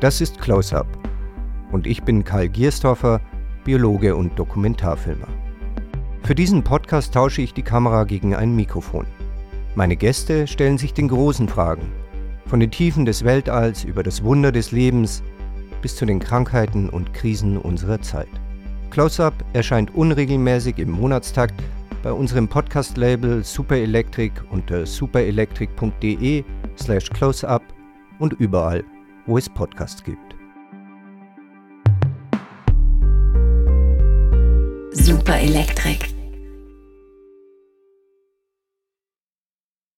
Das ist Close-Up. Und ich bin Karl Gierstorfer, Biologe und Dokumentarfilmer. Für diesen Podcast tausche ich die Kamera gegen ein Mikrofon. Meine Gäste stellen sich den großen Fragen. Von den Tiefen des Weltalls über das Wunder des Lebens bis zu den Krankheiten und Krisen unserer Zeit. Close-Up erscheint unregelmäßig im Monatstakt bei unserem Podcast-Label Super Electric unter superelectric.de slash closeup und überall, wo es Podcasts gibt. Super Electric.